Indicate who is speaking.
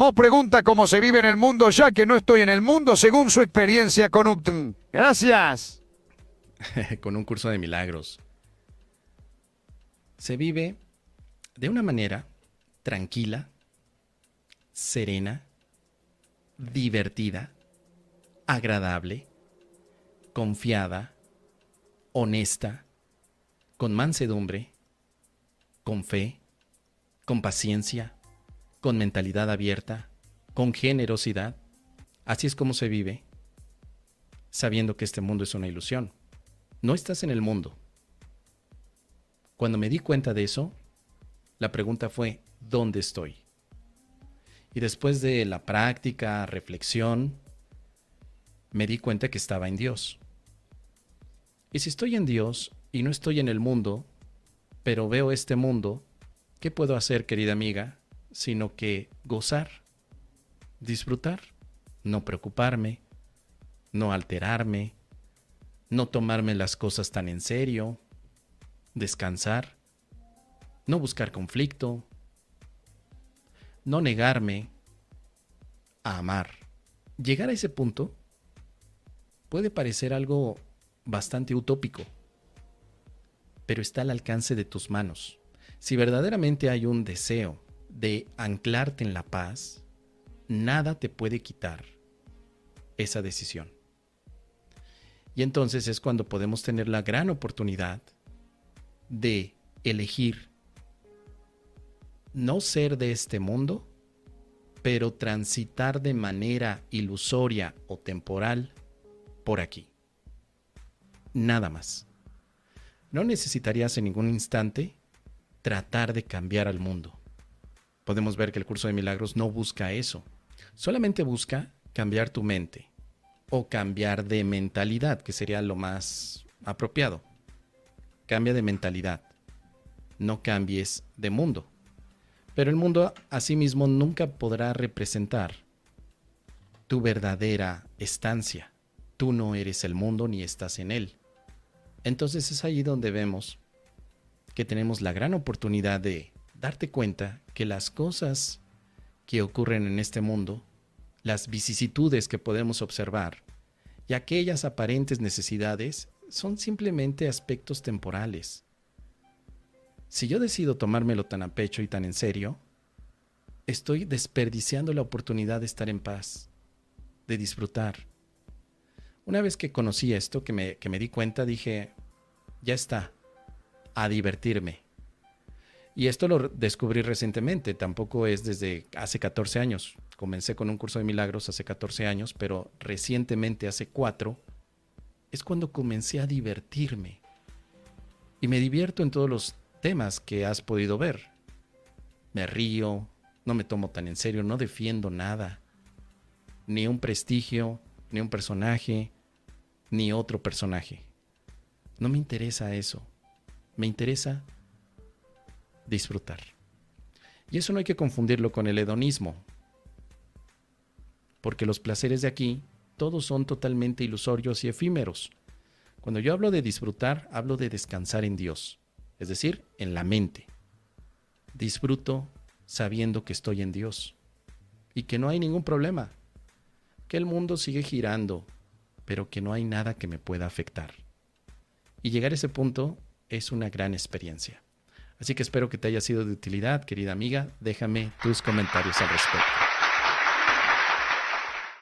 Speaker 1: Mo pregunta cómo se vive en el mundo ya que no estoy en el mundo según su experiencia con Upton. Gracias.
Speaker 2: con un curso de milagros. Se vive de una manera tranquila, serena, divertida, agradable, confiada, honesta, con mansedumbre, con fe, con paciencia, con mentalidad abierta, con generosidad. Así es como se vive, sabiendo que este mundo es una ilusión. No estás en el mundo. Cuando me di cuenta de eso, la pregunta fue, ¿dónde estoy? Y después de la práctica, reflexión, me di cuenta que estaba en Dios. Y si estoy en Dios y no estoy en el mundo, pero veo este mundo, ¿qué puedo hacer, querida amiga? Sino que gozar, disfrutar, no preocuparme, no alterarme, no tomarme las cosas tan en serio, descansar, no buscar conflicto, no negarme a amar. Llegar a ese punto puede parecer algo bastante utópico, pero está al alcance de tus manos. Si verdaderamente hay un deseo de anclarte en la paz, nada te puede quitar esa decisión. Y entonces es cuando podemos tener la gran oportunidad de elegir no ser de este mundo, pero transitar de manera ilusoria o temporal por aquí. Nada más. No necesitarías en ningún instante tratar de cambiar al mundo podemos ver que el curso de milagros no busca eso. Solamente busca cambiar tu mente o cambiar de mentalidad, que sería lo más apropiado. Cambia de mentalidad, no cambies de mundo. Pero el mundo asimismo nunca podrá representar tu verdadera estancia. Tú no eres el mundo ni estás en él. Entonces es allí donde vemos que tenemos la gran oportunidad de darte cuenta que las cosas que ocurren en este mundo, las vicisitudes que podemos observar y aquellas aparentes necesidades son simplemente aspectos temporales. Si yo decido tomármelo tan a pecho y tan en serio, estoy desperdiciando la oportunidad de estar en paz, de disfrutar. Una vez que conocí esto, que me, que me di cuenta, dije, ya está, a divertirme, y esto lo descubrí recientemente, tampoco es desde hace 14 años. Comencé con un curso de milagros hace 14 años, pero recientemente, hace 4, es cuando comencé a divertirme. Y me divierto en todos los temas que has podido ver. Me río, no me tomo tan en serio, no defiendo nada. Ni un prestigio, ni un personaje, ni otro personaje. No me interesa eso. Me interesa disfrutar. Y eso no hay que confundirlo con el hedonismo, porque los placeres de aquí todos son totalmente ilusorios y efímeros. Cuando yo hablo de disfrutar, hablo de descansar en Dios, es decir, en la mente. Disfruto sabiendo que estoy en Dios y que no hay ningún problema, que el mundo sigue girando, pero que no hay nada que me pueda afectar. Y llegar a ese punto es una gran experiencia. Así que espero que te haya sido de utilidad, querida amiga. Déjame tus comentarios al respecto.